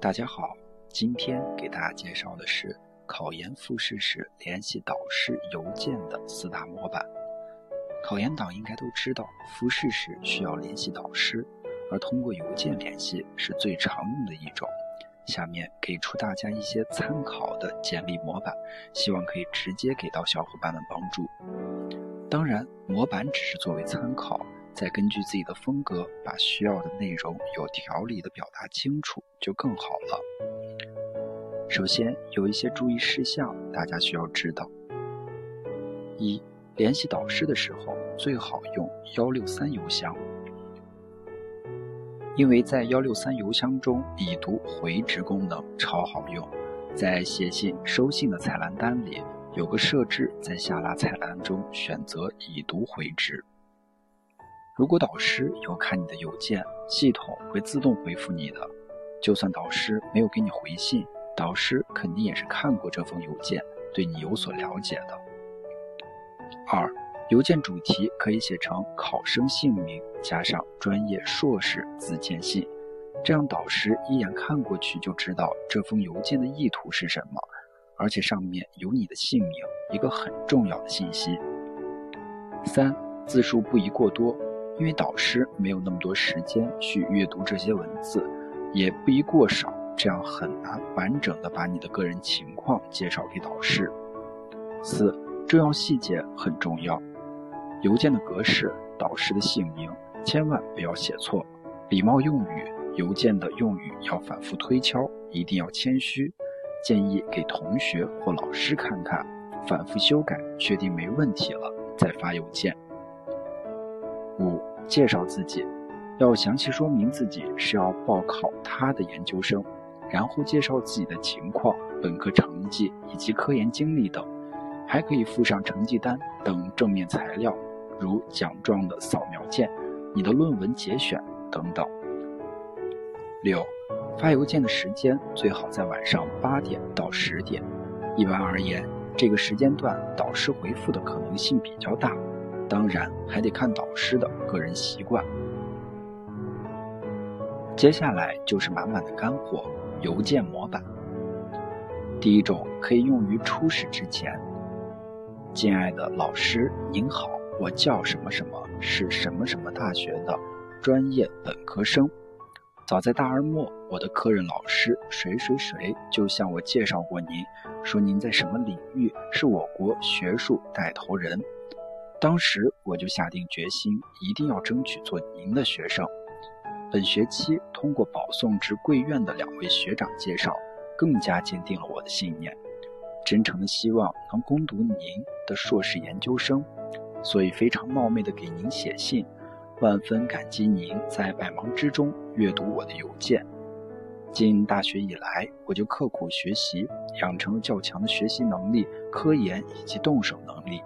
大家好，今天给大家介绍的是考研复试时联系导师邮件的四大模板。考研党应该都知道，复试时需要联系导师，而通过邮件联系是最常用的一种。下面给出大家一些参考的简历模板，希望可以直接给到小伙伴们帮助。当然，模板只是作为参考。再根据自己的风格，把需要的内容有条理的表达清楚，就更好了。首先，有一些注意事项，大家需要知道：一、联系导师的时候，最好用幺六三邮箱，因为在幺六三邮箱中，已读回执功能超好用。在写信收信的菜单单里，有个设置，在下拉菜单中选择已读回执。如果导师有看你的邮件，系统会自动回复你的。就算导师没有给你回信，导师肯定也是看过这封邮件，对你有所了解的。二，邮件主题可以写成考生姓名加上专业硕士自荐信，这样导师一眼看过去就知道这封邮件的意图是什么，而且上面有你的姓名，一个很重要的信息。三，字数不宜过多。因为导师没有那么多时间去阅读这些文字，也不宜过少，这样很难完整的把你的个人情况介绍给导师。四，重要细节很重要，邮件的格式、导师的姓名，千万不要写错。礼貌用语，邮件的用语要反复推敲，一定要谦虚，建议给同学或老师看看，反复修改，确定没问题了再发邮件。介绍自己，要详细说明自己是要报考他的研究生，然后介绍自己的情况、本科成绩以及科研经历等，还可以附上成绩单等正面材料，如奖状的扫描件、你的论文节选等等。六，发邮件的时间最好在晚上八点到十点，一般而言，这个时间段导师回复的可能性比较大。当然还得看导师的个人习惯。接下来就是满满的干货，邮件模板。第一种可以用于初试之前。敬爱的老师您好，我叫什么什么，是什么什么大学的专业本科生。早在大二末，我的科任老师谁谁谁就向我介绍过您，说您在什么领域是我国学术带头人。当时我就下定决心，一定要争取做您的学生。本学期通过保送至贵院的两位学长介绍，更加坚定了我的信念，真诚的希望能攻读您的硕士研究生，所以非常冒昧的给您写信，万分感激您在百忙之中阅读我的邮件。进大学以来，我就刻苦学习，养成了较强的学习能力、科研以及动手能力。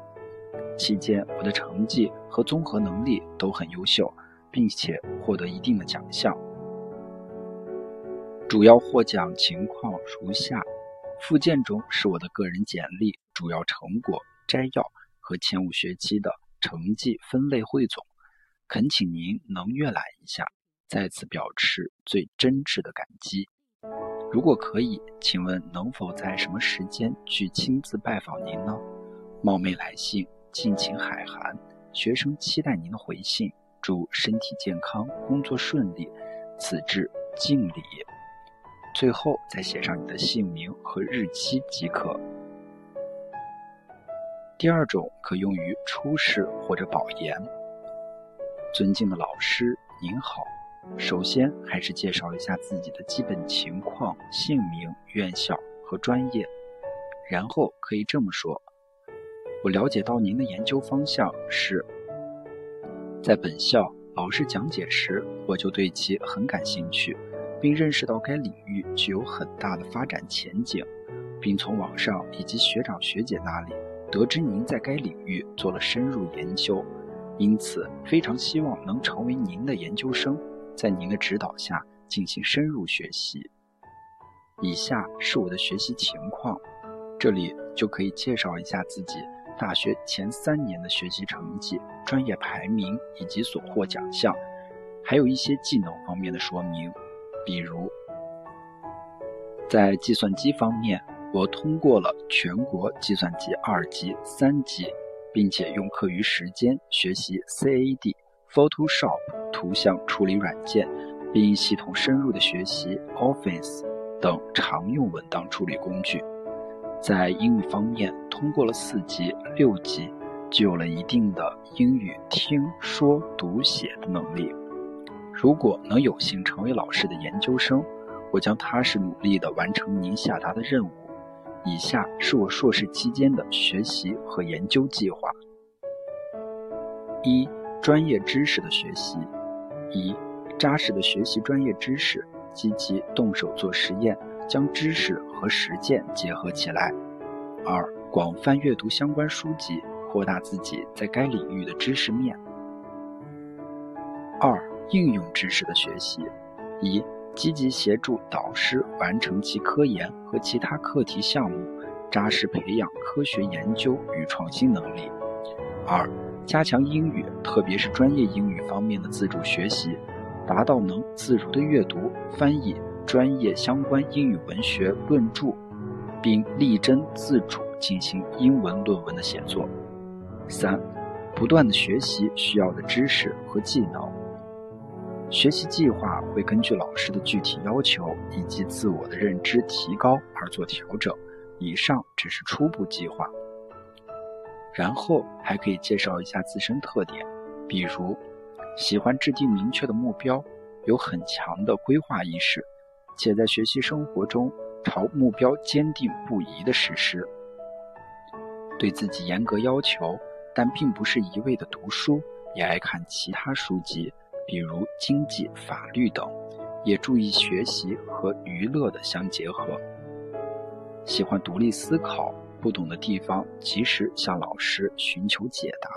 期间，我的成绩和综合能力都很优秀，并且获得一定的奖项。主要获奖情况如下：附件中是我的个人简历、主要成果摘要和前五学期的成绩分类汇总。恳请您能阅览一下，再次表示最真挚的感激。如果可以，请问能否在什么时间去亲自拜访您呢？冒昧来信。敬请海涵，学生期待您的回信。祝身体健康，工作顺利。此致敬礼。最后再写上你的姓名和日期即可。第二种可用于初试或者保研。尊敬的老师，您好。首先还是介绍一下自己的基本情况、姓名、院校和专业，然后可以这么说。我了解到您的研究方向是在本校老师讲解时，我就对其很感兴趣，并认识到该领域具有很大的发展前景，并从网上以及学长学姐那里得知您在该领域做了深入研究，因此非常希望能成为您的研究生，在您的指导下进行深入学习。以下是我的学习情况，这里就可以介绍一下自己。大学前三年的学习成绩、专业排名以及所获奖项，还有一些技能方面的说明，比如在计算机方面，我通过了全国计算机二级、三级，并且用课余时间学习 CAD、Photoshop 图像处理软件，并系统深入的学习 Office 等常用文档处理工具。在英语方面，通过了四级、六级，具有了一定的英语听说读写的能力。如果能有幸成为老师的研究生，我将踏实努力地完成您下达的任务。以下是我硕士期间的学习和研究计划：一、专业知识的学习；一、扎实的学习专业知识，积极动手做实验，将知识和实践结合起来；二、广泛阅读相关书籍，扩大自己在该领域的知识面；二、应用知识的学习；一、积极协助导师完成其科研和其他课题项目，扎实培养科学研究与创新能力；二、加强英语，特别是专业英语方面的自主学习，达到能自如的阅读、翻译专业相关英语文学论著，并力争自主进行英文论文的写作；三、不断的学习需要的知识和技能。学习计划会根据老师的具体要求以及自我的认知提高而做调整。以上只是初步计划。然后还可以介绍一下自身特点，比如喜欢制定明确的目标，有很强的规划意识，且在学习生活中朝目标坚定不移的实施。对自己严格要求，但并不是一味的读书，也爱看其他书籍。比如经济、法律等，也注意学习和娱乐的相结合。喜欢独立思考，不懂的地方及时向老师寻求解答。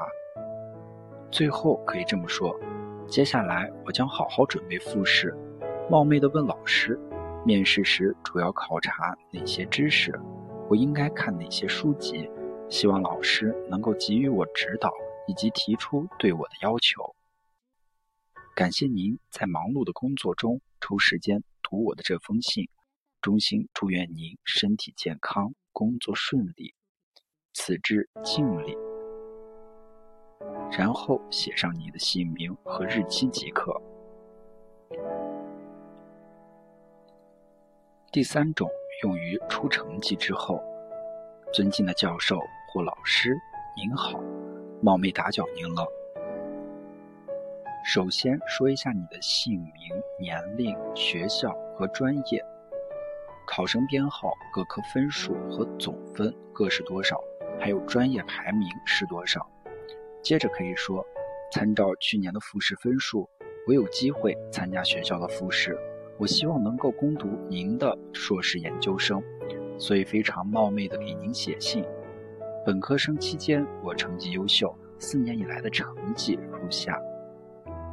最后可以这么说：接下来我将好好准备复试。冒昧地问老师，面试时主要考察哪些知识？我应该看哪些书籍？希望老师能够给予我指导，以及提出对我的要求。感谢您在忙碌的工作中抽时间读我的这封信，衷心祝愿您身体健康，工作顺利。此致敬礼。然后写上你的姓名和日期即可。第三种用于出成绩之后，尊敬的教授或老师，您好，冒昧打搅您了。首先说一下你的姓名、年龄、学校和专业，考生编号、各科分数和总分各是多少，还有专业排名是多少。接着可以说，参照去年的复试分数，我有机会参加学校的复试，我希望能够攻读您的硕士研究生，所以非常冒昧的给您写信。本科生期间我成绩优秀，四年以来的成绩如下。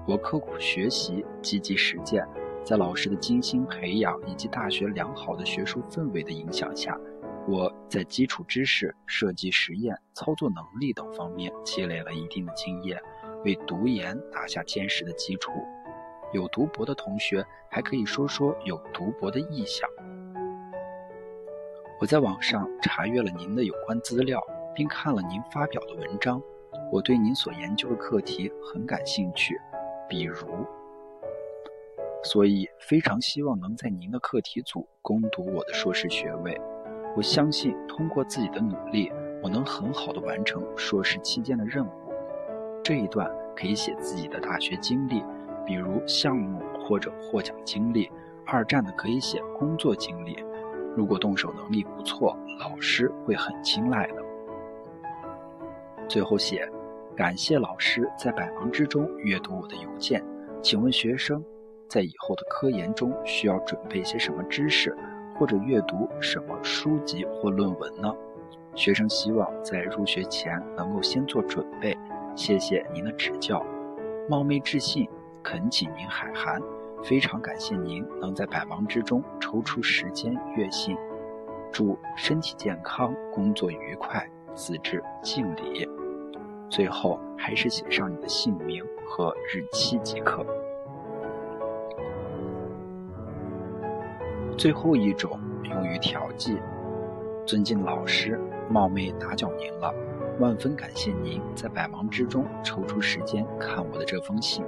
我刻苦学习，积极实践，在老师的精心培养以及大学良好的学术氛围的影响下，我在基础知识、设计实验、操作能力等方面积累了一定的经验，为读研打下坚实的基础。有读博的同学还可以说说有读博的意向。我在网上查阅了您的有关资料，并看了您发表的文章，我对您所研究的课题很感兴趣。比如，所以非常希望能在您的课题组攻读我的硕士学位。我相信通过自己的努力，我能很好的完成硕士期间的任务。这一段可以写自己的大学经历，比如项目或者获奖经历；二战的可以写工作经历。如果动手能力不错，老师会很青睐的。最后写。感谢老师在百忙之中阅读我的邮件。请问学生，在以后的科研中需要准备些什么知识，或者阅读什么书籍或论文呢？学生希望在入学前能够先做准备。谢谢您的指教。冒昧致信，恳请您海涵。非常感谢您能在百忙之中抽出时间阅信。祝身体健康，工作愉快。自致敬礼。最后还是写上你的姓名和日期即可。最后一种用于调剂。尊敬老师，冒昧打搅您了，万分感谢您在百忙之中抽出时间看我的这封信。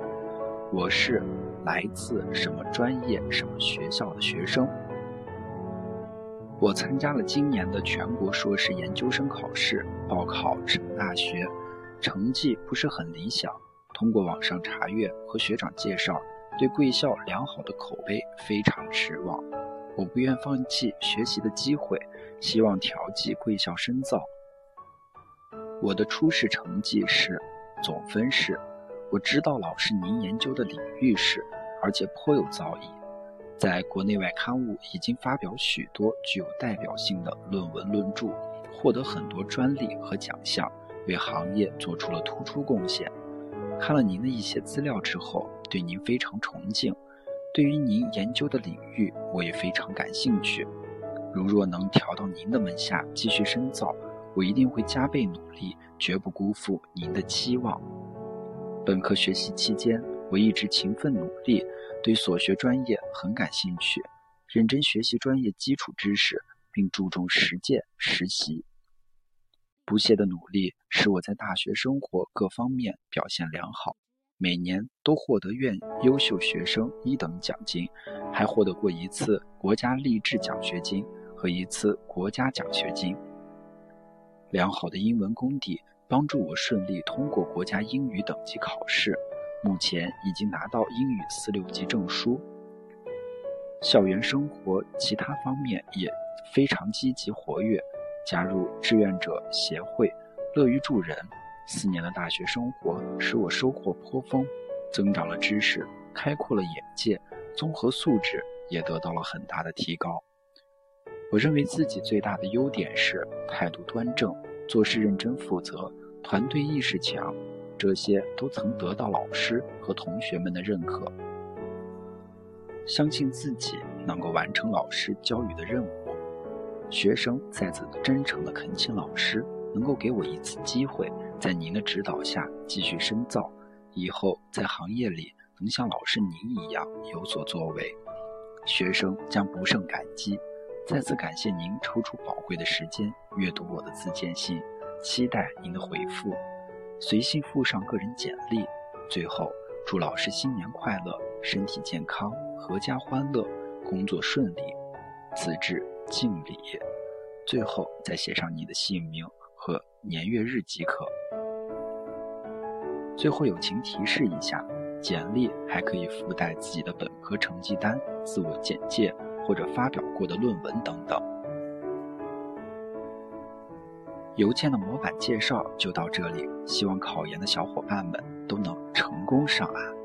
我是来自什么专业、什么学校的学生。我参加了今年的全国硕士研究生考试，报考什么大学，成绩不是很理想。通过网上查阅和学长介绍，对贵校良好的口碑非常失望。我不愿放弃学习的机会，希望调剂贵校深造。我的初试成绩是总分是。我知道老师您研究的领域是，而且颇有造诣，在国内外刊物已经发表许多具有代表性的论文论著，获得很多专利和奖项，为行业做出了突出贡献。看了您的一些资料之后，对您非常崇敬。对于您研究的领域，我也非常感兴趣。如若能调到您的门下继续深造，我一定会加倍努力，绝不辜负您的期望。本科学习期间，我一直勤奋努力，对所学专业很感兴趣，认真学习专业基础知识，并注重实践实习。不懈的努力使我在大学生活各方面表现良好，每年都获得院优秀学生一等奖金，还获得过一次国家励志奖学金和一次国家奖学金。良好的英文功底帮助我顺利通过国家英语等级考试，目前已经拿到英语四六级证书。校园生活其他方面也非常积极活跃。加入志愿者协会，乐于助人。四年的大学生活使我收获颇丰，增长了知识，开阔了眼界，综合素质也得到了很大的提高。我认为自己最大的优点是态度端正，做事认真负责，团队意识强，这些都曾得到老师和同学们的认可。相信自己能够完成老师交予的任务。学生再次真诚地恳请老师能够给我一次机会，在您的指导下继续深造，以后在行业里能像老师您一样有所作为。学生将不胜感激。再次感谢您抽出宝贵的时间阅读我的自荐信，期待您的回复。随信附上个人简历。最后，祝老师新年快乐，身体健康，阖家欢乐，工作顺利。此致。敬礼，最后再写上你的姓名和年月日即可。最后友情提示一下，简历还可以附带自己的本科成绩单、自我简介或者发表过的论文等等。邮件的模板介绍就到这里，希望考研的小伙伴们都能成功上岸。